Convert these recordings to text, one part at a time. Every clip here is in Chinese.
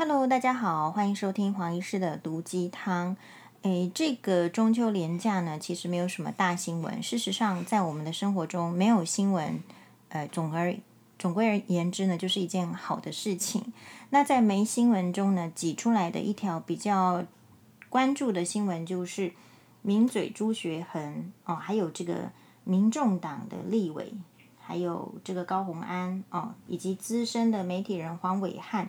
Hello，大家好，欢迎收听黄医师的毒鸡汤。诶，这个中秋连假呢，其实没有什么大新闻。事实上，在我们的生活中，没有新闻，呃，总而总归而言之呢，就是一件好的事情。那在没新闻中呢，挤出来的一条比较关注的新闻，就是名嘴朱学恒哦，还有这个民众党的立委，还有这个高虹安哦，以及资深的媒体人黄伟汉。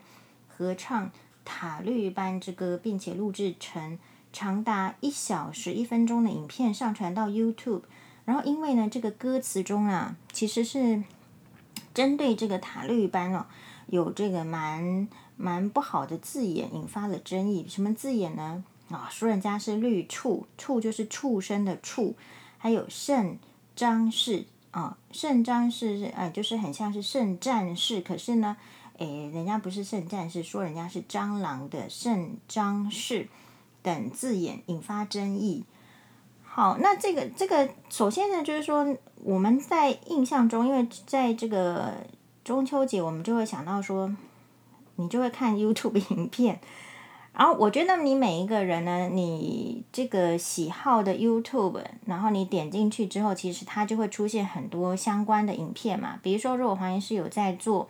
合唱《塔绿班之歌》，并且录制成长达一小时一分钟的影片，上传到 YouTube。然后，因为呢，这个歌词中啊，其实是针对这个塔绿班哦，有这个蛮蛮不好的字眼，引发了争议。什么字眼呢？啊、说人家是绿畜，畜就是畜生的畜，还有圣张氏啊，圣张氏是哎，就是很像是圣战士，可是呢。诶，人家不是圣战士，说人家是蟑螂的圣张氏等字眼引发争议。好，那这个这个，首先呢，就是说我们在印象中，因为在这个中秋节，我们就会想到说，你就会看 YouTube 影片。然后我觉得你每一个人呢，你这个喜好的 YouTube，然后你点进去之后，其实它就会出现很多相关的影片嘛。比如说，如果黄医师有在做。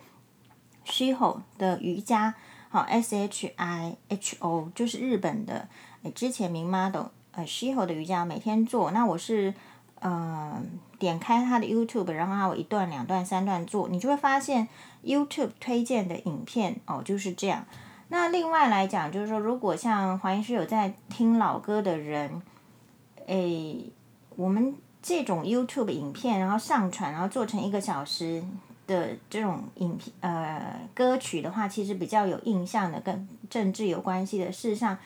Shiho 的瑜伽，好，S H I H O 就是日本的，诶，之前名 model，呃，Shiho 的瑜伽每天做，那我是，呃，点开他的 YouTube，然后他有一段、两段、三段做，你就会发现 YouTube 推荐的影片哦就是这样。那另外来讲，就是说，如果像黄医师有在听老歌的人，诶，我们这种 YouTube 影片，然后上传，然后做成一个小时。的这种影片呃歌曲的话，其实比较有印象的，跟政治有关系的。事实上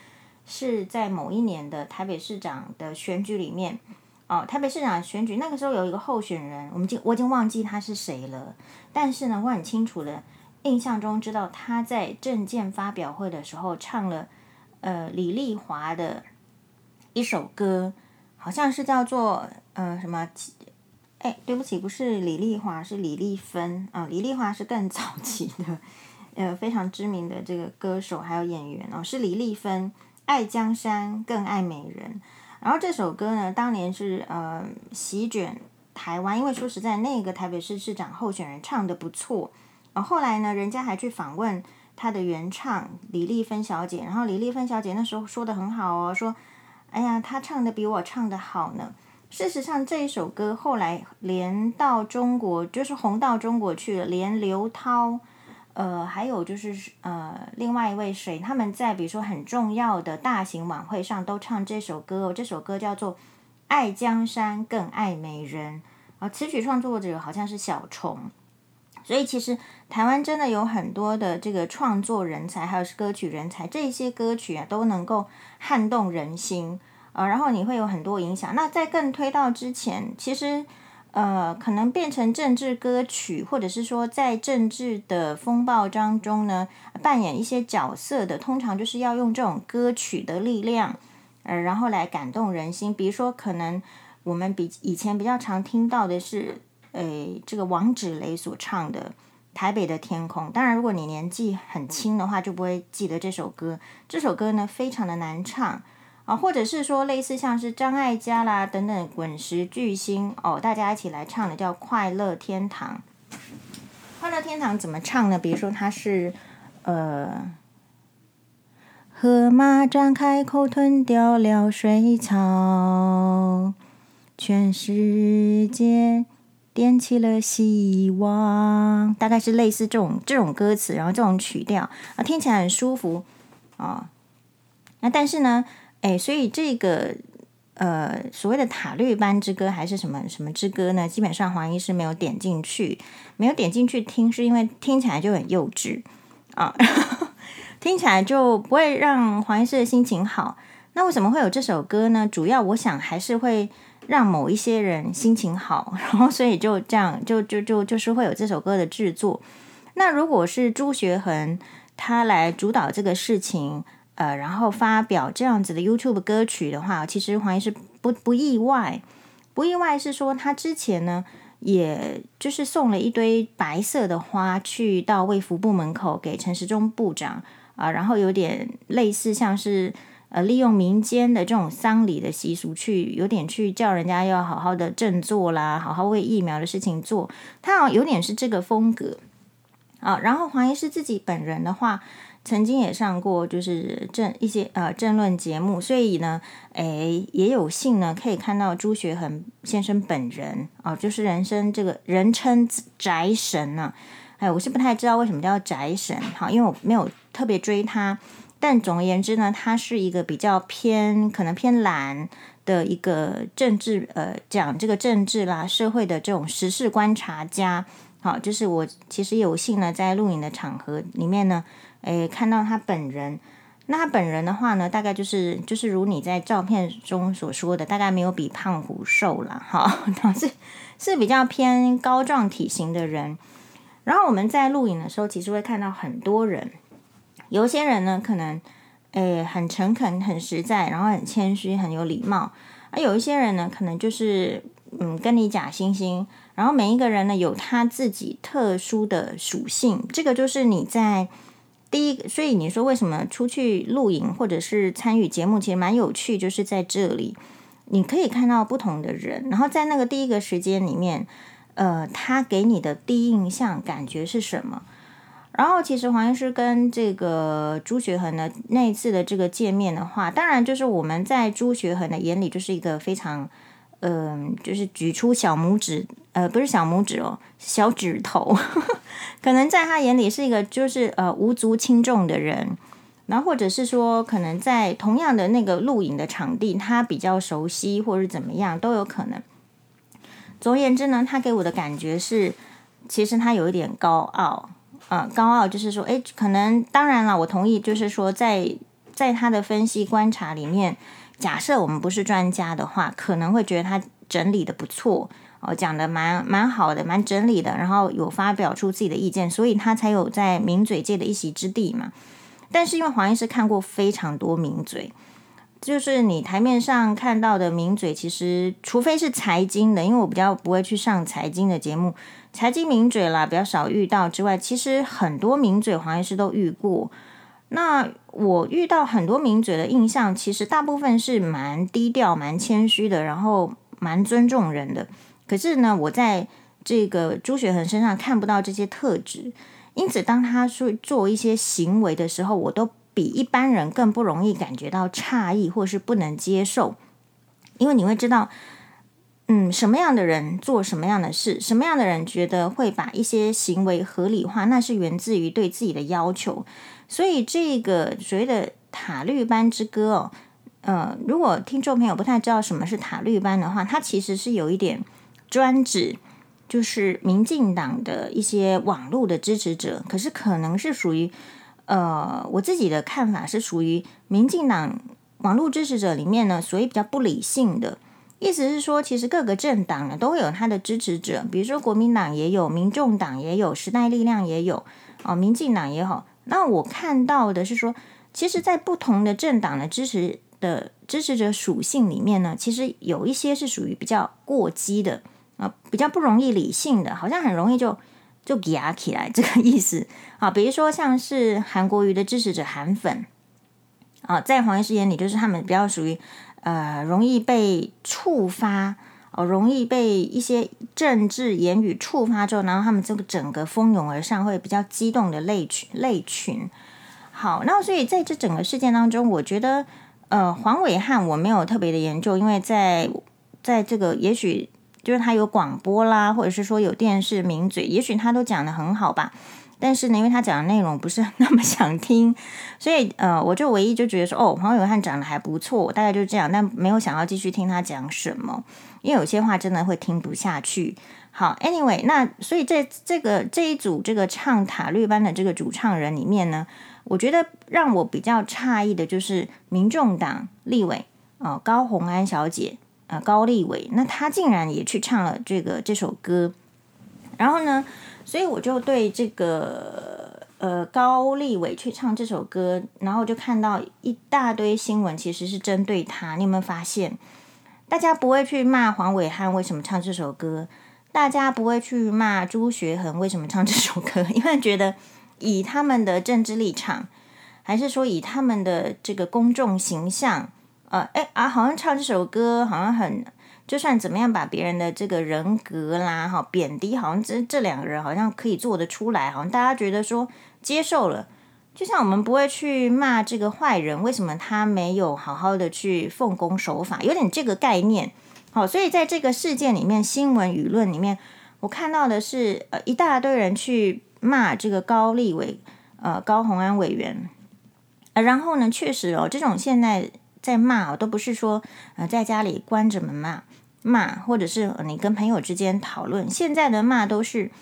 是在某一年的台北市长的选举里面，哦，台北市长选举那个时候有一个候选人，我们已经我已经忘记他是谁了，但是呢，我很清楚的印象中知道他在政见发表会的时候唱了呃李丽华的一首歌，好像是叫做呃什么。哎，对不起，不是李丽华，是李丽芬啊。李丽华是更早期的，呃，非常知名的这个歌手还有演员哦，是李丽芬。爱江山更爱美人，然后这首歌呢，当年是呃席卷台湾，因为说实在，那个台北市市长候选人唱得不错。然后来呢，人家还去访问他的原唱李丽芬小姐，然后李丽芬小姐那时候说得很好哦，说，哎呀，她唱得比我唱得好呢。事实上，这一首歌后来连到中国，就是红到中国去了。连刘涛，呃，还有就是呃，另外一位谁，他们在比如说很重要的大型晚会上都唱这首歌。这首歌叫做《爱江山更爱美人》啊，词曲创作者好像是小虫。所以其实台湾真的有很多的这个创作人才，还有是歌曲人才，这些歌曲啊都能够撼动人心。呃，然后你会有很多影响。那在更推到之前，其实，呃，可能变成政治歌曲，或者是说在政治的风暴当中呢，扮演一些角色的，通常就是要用这种歌曲的力量，呃，然后来感动人心。比如说，可能我们比以前比较常听到的是，诶，这个王芷蕾所唱的《台北的天空》。当然，如果你年纪很轻的话，就不会记得这首歌。这首歌呢，非常的难唱。啊，或者是说类似像是张艾嘉啦等等滚石巨星哦，大家一起来唱的叫《快乐天堂》。快乐天堂怎么唱呢？比如说它是呃，河马张开口吞掉了水草，全世界点起了希望，大概是类似这种这种歌词，然后这种曲调啊，听起来很舒服啊。那但是呢？哎，所以这个呃所谓的塔绿班之歌还是什么什么之歌呢？基本上黄医师没有点进去，没有点进去听，是因为听起来就很幼稚啊，听起来就不会让黄医师的心情好。那为什么会有这首歌呢？主要我想还是会让某一些人心情好，然后所以就这样就就就就是会有这首歌的制作。那如果是朱学恒他来主导这个事情。呃，然后发表这样子的 YouTube 歌曲的话，其实黄医师不不意外，不意外是说他之前呢，也就是送了一堆白色的花去到卫福部门口给陈时中部长啊，然后有点类似像是呃利用民间的这种丧礼的习俗去有点去叫人家要好好的振作啦，好好为疫苗的事情做，他好像有点是这个风格啊。然后黄医师自己本人的话。曾经也上过就是政一些呃政论节目，所以呢，诶也有幸呢可以看到朱学恒先生本人啊、哦，就是人生这个人称宅神呢、啊。哎，我是不太知道为什么叫宅神，哈，因为我没有特别追他。但总而言之呢，他是一个比较偏可能偏蓝的一个政治呃讲这个政治啦社会的这种时事观察家。好，就是我其实有幸呢在录影的场合里面呢。诶，看到他本人，那他本人的话呢，大概就是就是如你在照片中所说的，大概没有比胖虎瘦了哈，是是比较偏高壮体型的人。然后我们在录影的时候，其实会看到很多人，有些人呢可能诶很诚恳、很实在，然后很谦虚、很有礼貌；而有一些人呢，可能就是嗯跟你假惺惺。然后每一个人呢，有他自己特殊的属性，这个就是你在。第一，所以你说为什么出去露营或者是参与节目，其实蛮有趣，就是在这里你可以看到不同的人，然后在那个第一个时间里面，呃，他给你的第一印象感觉是什么？然后其实黄医师跟这个朱学恒的那一次的这个见面的话，当然就是我们在朱学恒的眼里就是一个非常。嗯、就是举出小拇指，呃，不是小拇指哦，小指头，可能在他眼里是一个就是呃无足轻重的人，然后或者是说，可能在同样的那个录影的场地，他比较熟悉，或者是怎么样都有可能。总而言之呢，他给我的感觉是，其实他有一点高傲，呃，高傲就是说，诶，可能当然了，我同意，就是说在在他的分析观察里面。假设我们不是专家的话，可能会觉得他整理的不错哦，讲的蛮蛮好的，蛮整理的，然后有发表出自己的意见，所以他才有在名嘴界的一席之地嘛。但是因为黄医师看过非常多名嘴，就是你台面上看到的名嘴，其实除非是财经的，因为我比较不会去上财经的节目，财经名嘴啦比较少遇到之外，其实很多名嘴黄医师都遇过。那我遇到很多名嘴的印象，其实大部分是蛮低调、蛮谦虚的，然后蛮尊重人的。可是呢，我在这个朱学恒身上看不到这些特质，因此当他说做一些行为的时候，我都比一般人更不容易感觉到诧异或是不能接受，因为你会知道，嗯，什么样的人做什么样的事，什么样的人觉得会把一些行为合理化，那是源自于对自己的要求。所以这个所谓的塔绿班之歌哦，呃，如果听众朋友不太知道什么是塔绿班的话，它其实是有一点专指，就是民进党的一些网络的支持者，可是可能是属于呃，我自己的看法是属于民进党网络支持者里面呢，所以比较不理性的，意思是说，其实各个政党呢都有他的支持者，比如说国民党也有，民众党也有，时代力量也有，哦，民进党也好。那我看到的是说，其实，在不同的政党的支持的支持者属性里面呢，其实有一些是属于比较过激的啊，比较不容易理性的，好像很容易就就压起来 这个意思啊。比如说像是韩国瑜的支持者韩粉啊，在黄医师眼里，就是他们比较属于呃容易被触发。哦，容易被一些政治言语触发之后，然后他们这个整个蜂拥而上，会比较激动的类群类群。好，那所以在这整个事件当中，我觉得，呃，黄伟汉我没有特别的研究，因为在在这个也许就是他有广播啦，或者是说有电视名嘴，也许他都讲得很好吧。但是呢，因为他讲的内容不是那么想听，所以呃，我就唯一就觉得说，哦，黄永汉讲的还不错，大概就这样，但没有想要继续听他讲什么，因为有些话真的会听不下去。好，anyway，那所以在这个这一组这个唱塔绿班的这个主唱人里面呢，我觉得让我比较诧异的就是民众党立委啊、呃、高虹安小姐啊、呃、高立委，那她竟然也去唱了这个这首歌，然后呢，所以我就对这个呃高立伟去唱这首歌，然后就看到一大堆新闻，其实是针对他。你有没有发现？大家不会去骂黄伟汉为什么唱这首歌，大家不会去骂朱学恒为什么唱这首歌，因为觉得以他们的政治立场，还是说以他们的这个公众形象，呃，哎啊，好像唱这首歌，好像很，就算怎么样把别人的这个人格啦，哈，贬低，好像这这两个人好像可以做得出来，好像大家觉得说接受了。就像我们不会去骂这个坏人，为什么他没有好好的去奉公守法？有点这个概念。好，所以在这个事件里面，新闻舆论里面，我看到的是，呃，一大堆人去骂这个高立委，呃，高虹安委员。呃，然后呢，确实哦，这种现在在骂哦，都不是说呃在家里关着门骂骂，或者是你跟朋友之间讨论，现在的骂都是，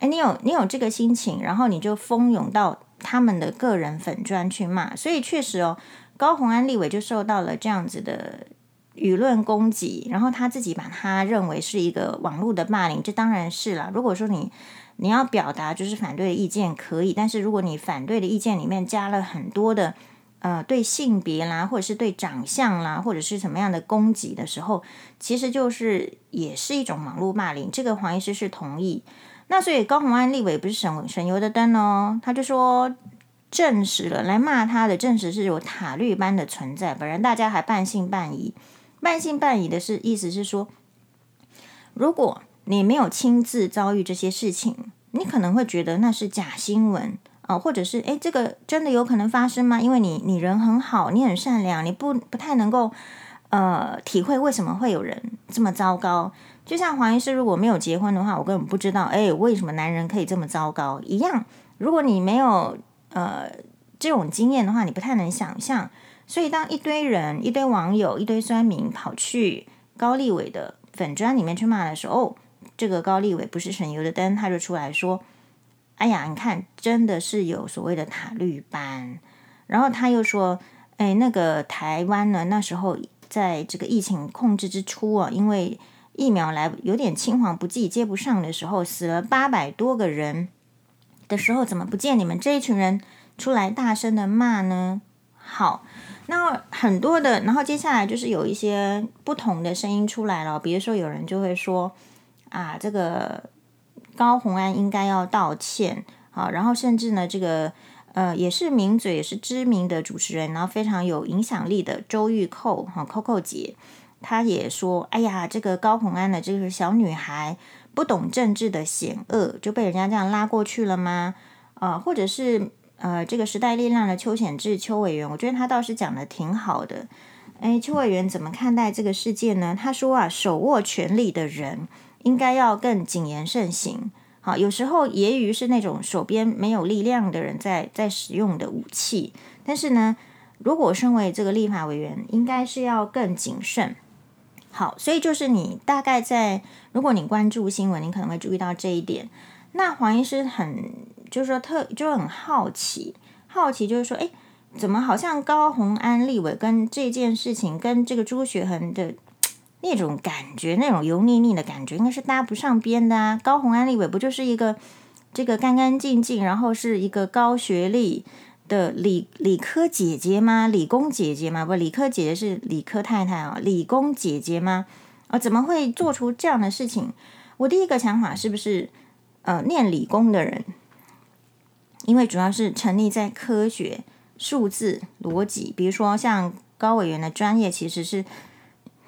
哎，你有你有这个心情，然后你就蜂拥到。他们的个人粉专去骂，所以确实哦，高虹安立委就受到了这样子的舆论攻击，然后他自己把他认为是一个网络的霸凌，这当然是了。如果说你你要表达就是反对意见可以，但是如果你反对的意见里面加了很多的呃对性别啦，或者是对长相啦，或者是什么样的攻击的时候，其实就是也是一种网络霸凌。这个黄医师是同意。那所以高虹安立委不是省省油的灯哦，他就说证实了来骂他的，证实是有塔绿般的存在，本人大家还半信半疑，半信半疑的是意思是说，如果你没有亲自遭遇这些事情，你可能会觉得那是假新闻哦，或者是诶，这个真的有可能发生吗？因为你你人很好，你很善良，你不不太能够呃体会为什么会有人这么糟糕。就像黄医师，如果没有结婚的话，我根本不知道，哎，为什么男人可以这么糟糕一样。如果你没有呃这种经验的话，你不太能想象。所以，当一堆人、一堆网友、一堆酸民跑去高立伟的粉专里面去骂的时候，哦，这个高立伟不是省油的灯，他就出来说：“哎呀，你看，真的是有所谓的塔绿班。”然后他又说：“哎，那个台湾呢，那时候在这个疫情控制之初啊，因为……”疫苗来有点青黄不接，接不上的时候，死了八百多个人的时候，怎么不见你们这一群人出来大声的骂呢？好，那很多的，然后接下来就是有一些不同的声音出来了，比如说有人就会说啊，这个高虹安应该要道歉，好，然后甚至呢，这个呃也是名嘴，也是知名的主持人，然后非常有影响力的周玉蔻哈，Coco 姐。她也说：“哎呀，这个高虹安的这个小女孩不懂政治的险恶，就被人家这样拉过去了吗？啊、或者是呃，这个时代力量的邱显智邱委员，我觉得他倒是讲的挺好的。哎，邱委员怎么看待这个事件呢？他说啊，手握权力的人应该要更谨言慎行。好，有时候揶揄是那种手边没有力量的人在在使用的武器，但是呢，如果身为这个立法委员，应该是要更谨慎。”好，所以就是你大概在，如果你关注新闻，你可能会注意到这一点。那黄医师很就是说特就很好奇，好奇就是说，哎，怎么好像高虹安立委跟这件事情跟这个朱学恒的那种感觉，那种油腻腻的感觉，应该是搭不上边的啊？高红安立伟不就是一个这个干干净净，然后是一个高学历。的理理科姐姐吗？理工姐姐吗？不，理科姐姐是理科太太啊。理工姐姐吗？啊、哦，怎么会做出这样的事情？我第一个想法是不是，呃，念理工的人，因为主要是沉溺在科学、数字、逻辑，比如说像高委员的专业其实是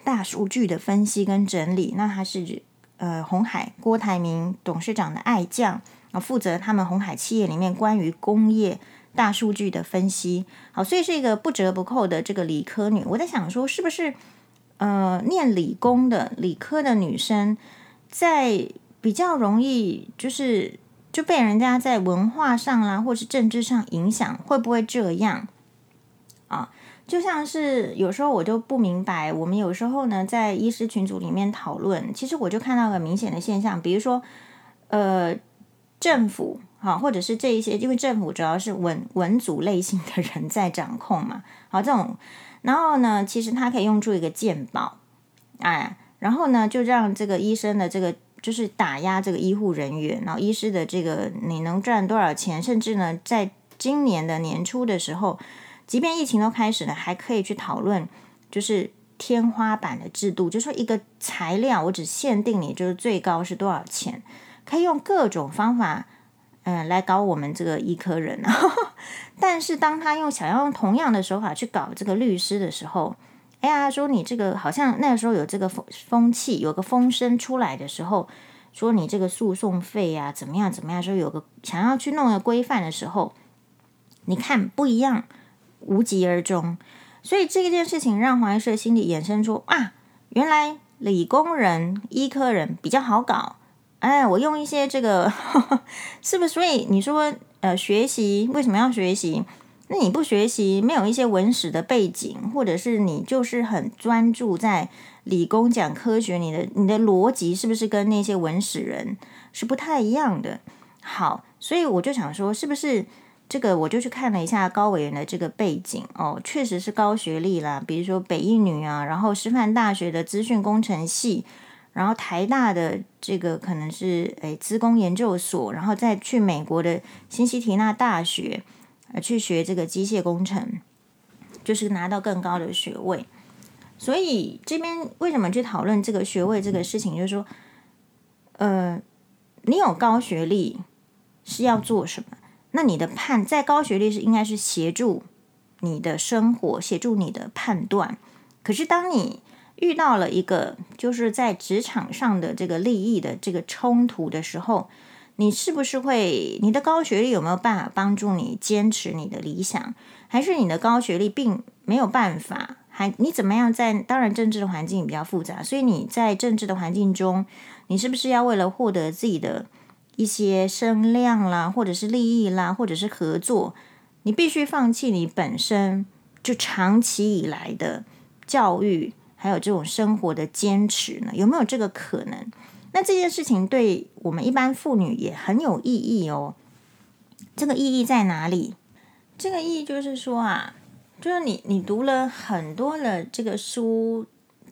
大数据的分析跟整理，那他是呃红海郭台铭董事长的爱将啊、负责他们红海企业里面关于工业。大数据的分析，好，所以是一个不折不扣的这个理科女。我在想说，是不是呃，念理工的理科的女生，在比较容易就是就被人家在文化上啦，或是政治上影响，会不会这样？就像是有时候我就不明白，我们有时候呢在医师群组里面讨论，其实我就看到个明显的现象，比如说呃，政府。哈，或者是这一些，因为政府主要是文文组类型的人在掌控嘛。好，这种，然后呢，其实他可以用出一个健保，哎，然后呢，就让这个医生的这个就是打压这个医护人员，然后医师的这个你能赚多少钱，甚至呢，在今年的年初的时候，即便疫情都开始了，还可以去讨论，就是天花板的制度，就说一个材料我只限定你就是最高是多少钱，可以用各种方法。嗯，来搞我们这个医科人啊。但是当他用想要用同样的手法去搞这个律师的时候，哎呀，说你这个好像那时候有这个风风气，有个风声出来的时候，说你这个诉讼费呀怎么样怎么样，说有个想要去弄个规范的时候，你看不一样，无疾而终。所以这件事情让黄医师心里衍生出啊，原来理工人、医科人比较好搞。哎，我用一些这个，呵 呵是不是？所以你说，呃，学习为什么要学习？那你不学习，没有一些文史的背景，或者是你就是很专注在理工讲科学，你的你的逻辑是不是跟那些文史人是不太一样的？好，所以我就想说，是不是这个？我就去看了一下高委员的这个背景哦，确实是高学历啦，比如说北一女啊，然后师范大学的资讯工程系。然后台大的这个可能是诶资工研究所，然后再去美国的新西提纳大学，去学这个机械工程，就是拿到更高的学位。所以这边为什么去讨论这个学位这个事情？就是说，呃，你有高学历是要做什么？那你的判在高学历是应该是协助你的生活，协助你的判断。可是当你遇到了一个就是在职场上的这个利益的这个冲突的时候，你是不是会你的高学历有没有办法帮助你坚持你的理想？还是你的高学历并没有办法？还你怎么样在？当然政治的环境比较复杂，所以你在政治的环境中，你是不是要为了获得自己的一些声量啦，或者是利益啦，或者是合作，你必须放弃你本身就长期以来的教育？还有这种生活的坚持呢？有没有这个可能？那这件事情对我们一般妇女也很有意义哦。这个意义在哪里？这个意义就是说啊，就是你你读了很多的这个书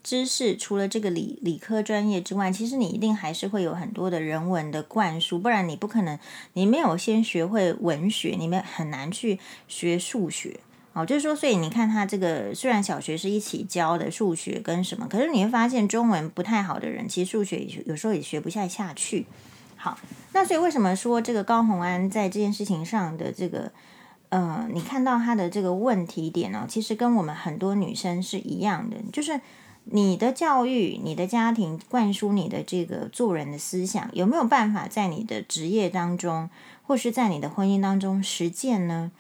知识，除了这个理理科专业之外，其实你一定还是会有很多的人文的灌输，不然你不可能，你没有先学会文学，你们很难去学数学。哦，就是说，所以你看他这个，虽然小学是一起教的数学跟什么，可是你会发现中文不太好的人，其实数学有时候也学不下下去。好，那所以为什么说这个高红安在这件事情上的这个，呃，你看到他的这个问题点呢，其实跟我们很多女生是一样的，就是你的教育、你的家庭灌输你的这个做人的思想，有没有办法在你的职业当中，或是在你的婚姻当中实践呢？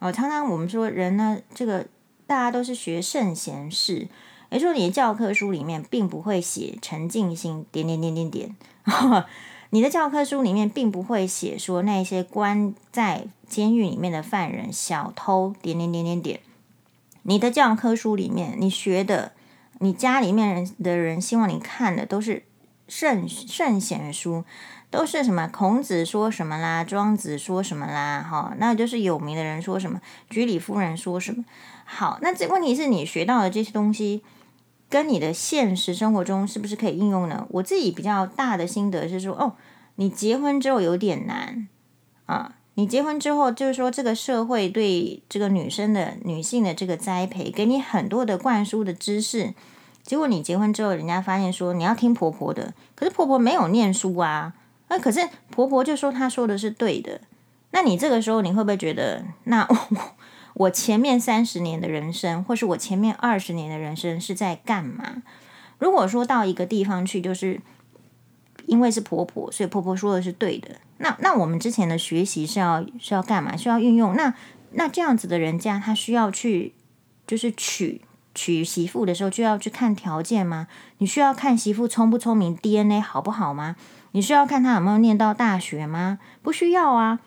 哦，常常我们说人呢，这个大家都是学圣贤事，也就是说你的教科书里面并不会写陈进兴点点点点点，你的教科书里面并不会写说那些关在监狱里面的犯人小偷点点点点点，你的教科书里面你学的，你家里面人的人希望你看的都是圣圣贤书。都是什么？孔子说什么啦？庄子说什么啦？哈，那就是有名的人说什么？居里夫人说什么？好，那这问题是你学到的这些东西，跟你的现实生活中是不是可以应用呢？我自己比较大的心得是说，哦，你结婚之后有点难啊。你结婚之后，就是说这个社会对这个女生的女性的这个栽培，给你很多的灌输的知识，结果你结婚之后，人家发现说你要听婆婆的，可是婆婆没有念书啊。那可是婆婆就说她说的是对的，那你这个时候你会不会觉得，那 我，我前面三十年的人生，或是我前面二十年的人生是在干嘛？如果说到一个地方去，就是因为是婆婆，所以婆婆说的是对的，那那我们之前的学习是要是要干嘛？需要运用？那那这样子的人家，他需要去就是娶娶媳妇的时候就要去看条件吗？你需要看媳妇聪不聪明，DNA 好不好吗？你需要看他有没有念到大学吗？不需要啊。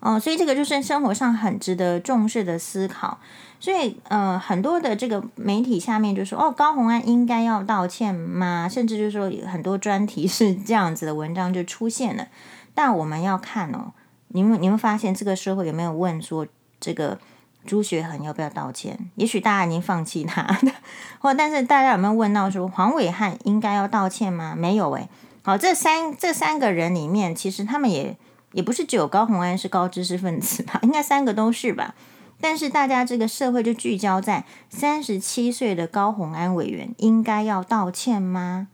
哦，所以这个就是生活上很值得重视的思考。所以，呃，很多的这个媒体下面就说，哦，高虹安应该要道歉吗？甚至就是说，很多专题是这样子的文章就出现了。但我们要看哦，你们你们发现这个社会有没有问说，这个朱学恒要不要道歉？也许大家已经放弃他，或但是大家有没有问到说，黄伟汉应该要道歉吗？没有诶。好，这三这三个人里面，其实他们也也不是只有高虹安是高知识分子吧？应该三个都是吧？但是大家这个社会就聚焦在三十七岁的高虹安委员应该要道歉吗？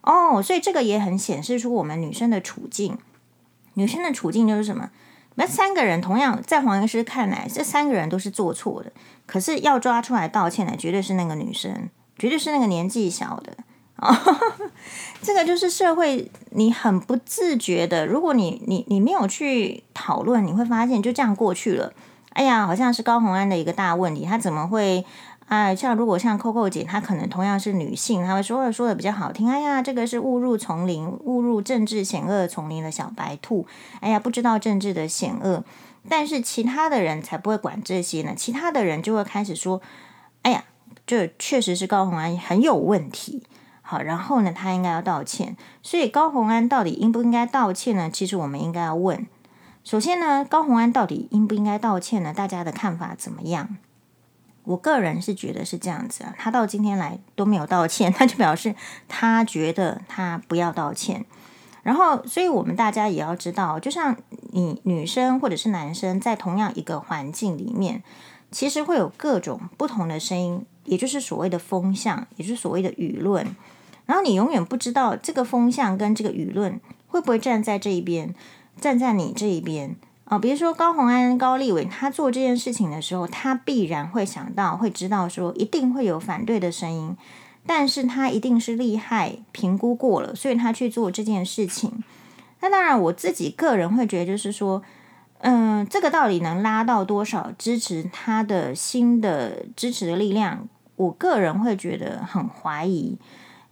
哦，所以这个也很显示出我们女生的处境。女生的处境就是什么？那三个人同样在黄医师看来，这三个人都是做错的，可是要抓出来道歉的，绝对是那个女生，绝对是那个年纪小的。哦 这个就是社会，你很不自觉的，如果你你你没有去讨论，你会发现就这样过去了。哎呀，好像是高红安的一个大问题，他怎么会？啊，像如果像 Coco 姐，她可能同样是女性，她会说的说的比较好听。哎呀，这个是误入丛林，误入政治险恶丛林的小白兔。哎呀，不知道政治的险恶，但是其他的人才不会管这些呢。其他的人就会开始说，哎呀，这确实是高红安很有问题。好，然后呢，他应该要道歉。所以高虹安到底应不应该道歉呢？其实我们应该要问。首先呢，高虹安到底应不应该道歉呢？大家的看法怎么样？我个人是觉得是这样子啊，他到今天来都没有道歉，他就表示他觉得他不要道歉。然后，所以我们大家也要知道，就像你女生或者是男生在同样一个环境里面，其实会有各种不同的声音，也就是所谓的风向，也就是所谓的舆论。然后你永远不知道这个风向跟这个舆论会不会站在这一边，站在你这一边。啊，比如说高虹安、高立伟，他做这件事情的时候，他必然会想到，会知道说一定会有反对的声音，但是他一定是厉害，评估过了，所以他去做这件事情。那当然，我自己个人会觉得，就是说，嗯、这个到底能拉到多少支持他的新的支持的力量？我个人会觉得很怀疑，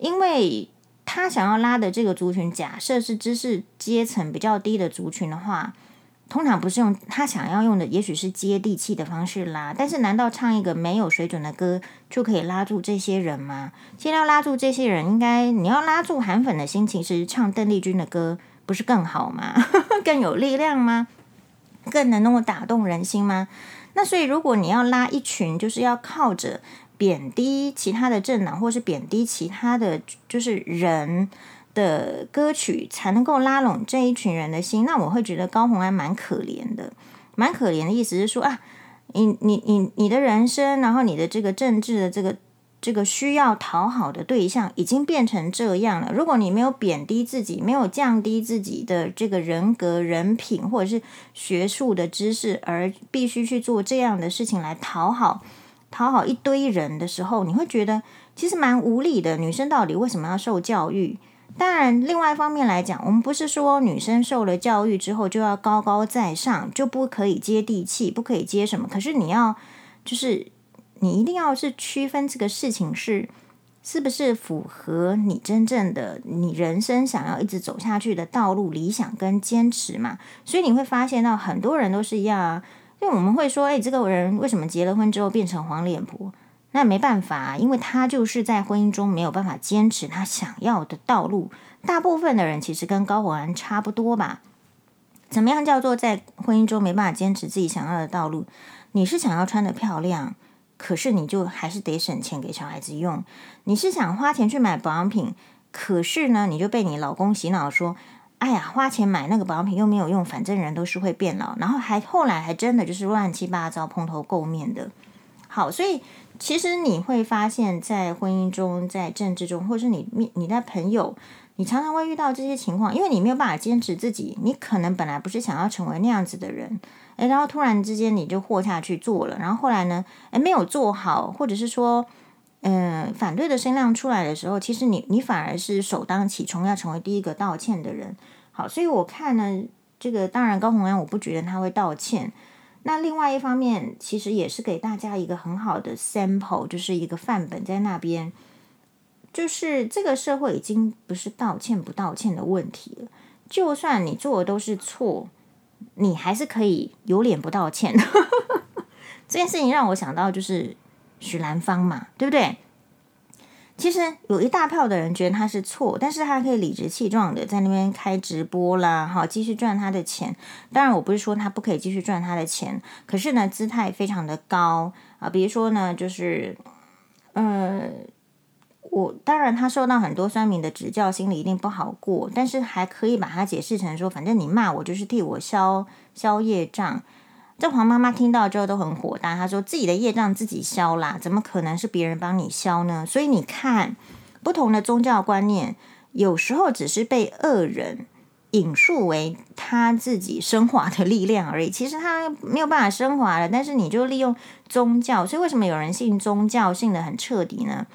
因为他想要拉的这个族群，假设是知识阶层比较低的族群的话。通常不是用他想要用的，也许是接地气的方式拉。但是，难道唱一个没有水准的歌就可以拉住这些人吗？现在要拉住这些人，应该你要拉住韩粉的心情，是唱邓丽君的歌，不是更好吗？更有力量吗？更能够打动人心吗？那所以，如果你要拉一群，就是要靠着贬低其他的政党，或是贬低其他的就是人。的歌曲才能够拉拢这一群人的心，那我会觉得高虹安蛮可怜的，蛮可怜的意思是说啊，你你你你的人生，然后你的这个政治的这个这个需要讨好的对象已经变成这样了。如果你没有贬低自己，没有降低自己的这个人格、人品或者是学术的知识，而必须去做这样的事情来讨好讨好一堆人的时候，你会觉得其实蛮无力的。女生到底为什么要受教育？当然，另外一方面来讲，我们不是说女生受了教育之后就要高高在上，就不可以接地气，不可以接什么。可是你要，就是你一定要是区分这个事情是是不是符合你真正的你人生想要一直走下去的道路、理想跟坚持嘛。所以你会发现到很多人都是一样啊，因为我们会说，哎，这个人为什么结了婚之后变成黄脸婆？那没办法，因为他就是在婚姻中没有办法坚持他想要的道路。大部分的人其实跟高火安差不多吧。怎么样叫做在婚姻中没办法坚持自己想要的道路？你是想要穿得漂亮，可是你就还是得省钱给小孩子用。你是想花钱去买保养品，可是呢，你就被你老公洗脑说：“哎呀，花钱买那个保养品又没有用，反正人都是会变老。”然后还后来还真的就是乱七八糟、蓬头垢面的。好，所以。其实你会发现，在婚姻中、在政治中，或是你你你的朋友，你常常会遇到这些情况，因为你没有办法坚持自己，你可能本来不是想要成为那样子的人，诶，然后突然之间你就豁下去做了，然后后来呢，诶，没有做好，或者是说，嗯、反对的声量出来的时候，其实你你反而是首当其冲要成为第一个道歉的人。好，所以我看呢，这个当然高洪安，我不觉得他会道歉。那另外一方面，其实也是给大家一个很好的 sample，就是一个范本在那边。就是这个社会已经不是道歉不道歉的问题了，就算你做的都是错，你还是可以有脸不道歉。这件事情让我想到就是许兰芳嘛，对不对？其实有一大票的人觉得他是错，但是他可以理直气壮的在那边开直播啦，哈，继续赚他的钱。当然，我不是说他不可以继续赚他的钱，可是呢，姿态非常的高啊。比如说呢，就是，呃，我当然他受到很多酸民的指教，心里一定不好过，但是还可以把它解释成说，反正你骂我就是替我消消业障。这黄妈妈听到之后都很火大，她说自己的业障自己消啦，怎么可能是别人帮你消呢？所以你看，不同的宗教观念有时候只是被恶人引述为他自己升华的力量而已。其实他没有办法升华了，但是你就利用宗教。所以为什么有人信宗教信得很彻底呢？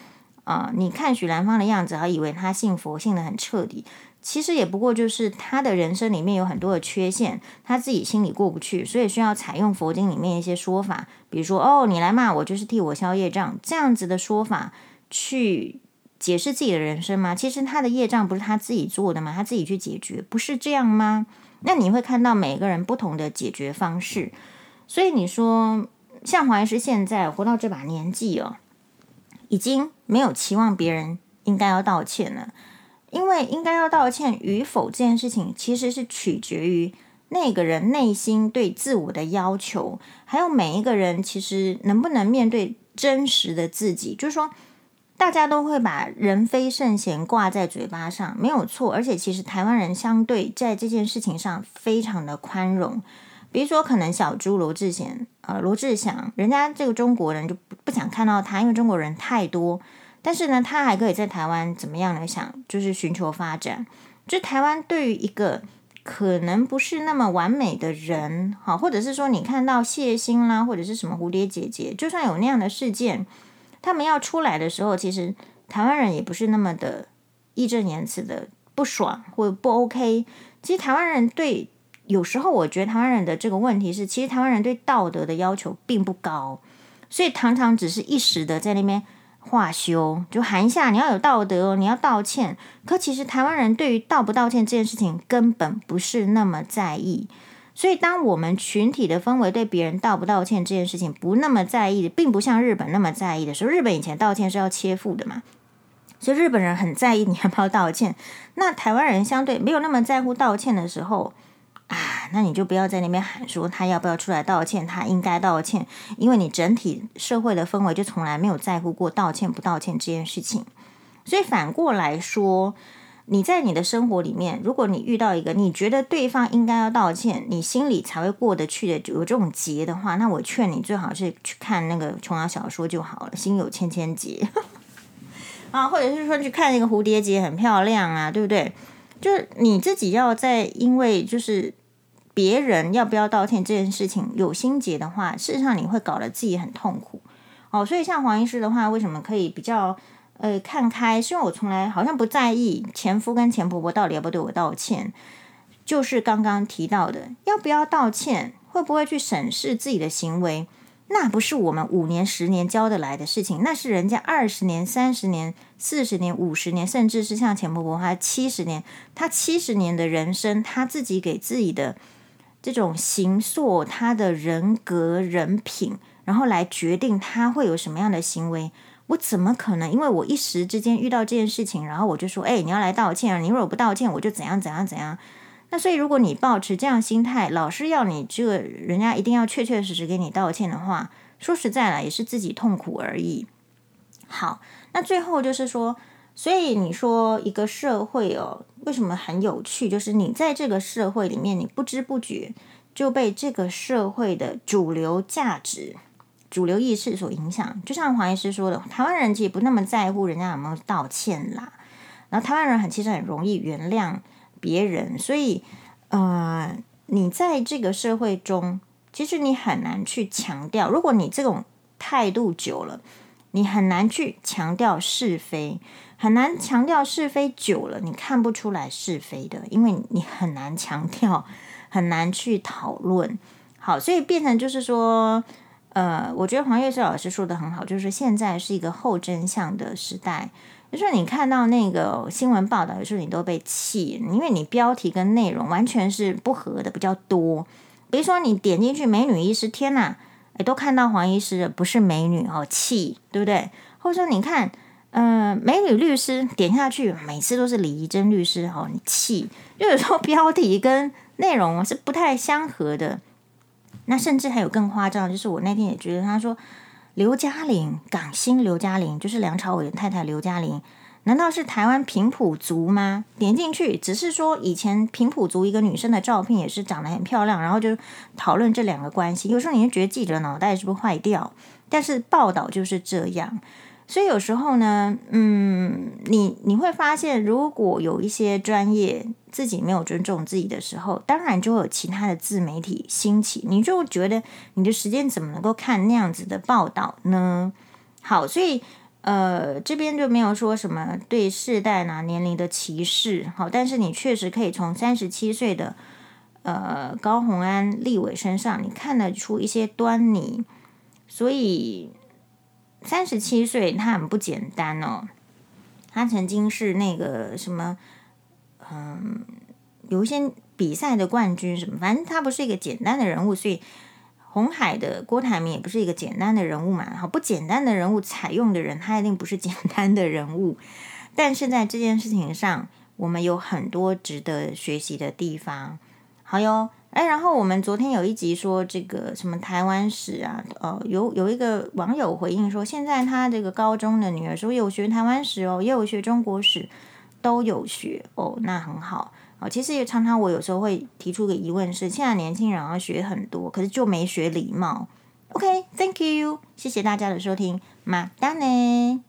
啊、你看许兰芳的样子，还以为他信佛信得很彻底。其实也不过就是他的人生里面有很多的缺陷，他自己心里过不去，所以需要采用佛经里面一些说法，比如说哦，你来骂我就是替我消业障，这样子的说法去解释自己的人生吗？其实他的业障不是他自己做的吗？他自己去解决，不是这样吗？那你会看到每个人不同的解决方式，所以你说像黄医师现在活到这把年纪哦，已经没有期望别人应该要道歉了。因为应该要道歉与否这件事情，其实是取决于那个人内心对自我的要求，还有每一个人其实能不能面对真实的自己。就是说，大家都会把人非圣贤挂在嘴巴上，没有错。而且，其实台湾人相对在这件事情上非常的宽容。比如说，可能小猪罗志贤，呃，罗志祥，人家这个中国人就不不想看到他，因为中国人太多。但是呢，他还可以在台湾怎么样来想，就是寻求发展。就台湾对于一个可能不是那么完美的人，好，或者是说你看到谢欣啦，或者是什么蝴蝶姐姐，就算有那样的事件，他们要出来的时候，其实台湾人也不是那么的义正言辞的不爽或不 OK。其实台湾人对，有时候我觉得台湾人的这个问题是，其实台湾人对道德的要求并不高，所以常常只是一时的在那边。话休就喊一下，你要有道德哦，你要道歉。可其实台湾人对于道不道歉这件事情根本不是那么在意。所以当我们群体的氛围对别人道不道歉这件事情不那么在意，并不像日本那么在意的时候，日本以前道歉是要切腹的嘛，所以日本人很在意你要不要道歉。那台湾人相对没有那么在乎道歉的时候。啊，那你就不要在那边喊说他要不要出来道歉，他应该道歉，因为你整体社会的氛围就从来没有在乎过道歉不道歉这件事情。所以反过来说，你在你的生活里面，如果你遇到一个你觉得对方应该要道歉，你心里才会过得去的有这种结的话，那我劝你最好是去看那个琼瑶小说就好了，心有千千结 啊，或者是说去看那个蝴蝶结很漂亮啊，对不对？就是你自己要在因为就是。别人要不要道歉这件事情有心结的话，事实上你会搞得自己很痛苦哦。所以像黄医师的话，为什么可以比较呃看开？是因为我从来好像不在意前夫跟前婆婆到底要不要对我道歉，就是刚刚提到的要不要道歉，会不会去审视自己的行为，那不是我们五年、十年教得来的事情，那是人家二十年、三十年、四十年、五十年，甚至是像前婆婆她七十年，她七十年的人生，她自己给自己的。这种形塑他的人格人品，然后来决定他会有什么样的行为。我怎么可能？因为我一时之间遇到这件事情，然后我就说：“哎，你要来道歉啊！你如果不道歉，我就怎样怎样怎样。”那所以，如果你抱持这样心态，老是要你这个人家一定要确确实实给你道歉的话，说实在了，也是自己痛苦而已。好，那最后就是说。所以你说一个社会哦，为什么很有趣？就是你在这个社会里面，你不知不觉就被这个社会的主流价值、主流意识所影响。就像黄医师说的，台湾人其实不那么在乎人家有没有道歉啦，然后台湾人很其实很容易原谅别人。所以，呃，你在这个社会中，其实你很难去强调。如果你这种态度久了，你很难去强调是非。很难强调是非久了，你看不出来是非的，因为你很难强调，很难去讨论。好，所以变成就是说，呃，我觉得黄月寿老师说的很好，就是现在是一个后真相的时代。就是你看到那个新闻报道，有时候你都被气，因为你标题跟内容完全是不合的比较多。比如说你点进去美女医师，天呐，诶，都看到黄医师不是美女哦，气，对不对？或者说你看。嗯、美女律师点下去，每次都是李怡贞律师，好，你气，就有时候标题跟内容是不太相合的。那甚至还有更夸张，就是我那天也觉得，他说刘嘉玲，港星刘嘉玲，就是梁朝伟的太太刘嘉玲，难道是台湾平埔族吗？点进去只是说以前平埔族一个女生的照片，也是长得很漂亮，然后就讨论这两个关系。有时候你就觉得记者脑袋是不是坏掉？但是报道就是这样。所以有时候呢，嗯，你你会发现，如果有一些专业自己没有尊重自己的时候，当然就会有其他的自媒体兴起，你就觉得你的时间怎么能够看那样子的报道呢？好，所以呃，这边就没有说什么对世代啊年龄的歧视，好，但是你确实可以从三十七岁的呃高虹安立伟身上，你看得出一些端倪，所以。三十七岁，他很不简单哦。他曾经是那个什么，嗯，有一些比赛的冠军什么，反正他不是一个简单的人物。所以，红海的郭台铭也不是一个简单的人物嘛。好，不简单的人物采用的人，他一定不是简单的人物。但是在这件事情上，我们有很多值得学习的地方。好哟。哎，然后我们昨天有一集说这个什么台湾史啊，呃，有有一个网友回应说，现在他这个高中的女儿说有学台湾史哦，也有学中国史，都有学哦，那很好哦。其实也常常我有时候会提出个疑问是，现在年轻人要学很多，可是就没学礼貌。OK，Thank you，谢谢大家的收听，马丹呢。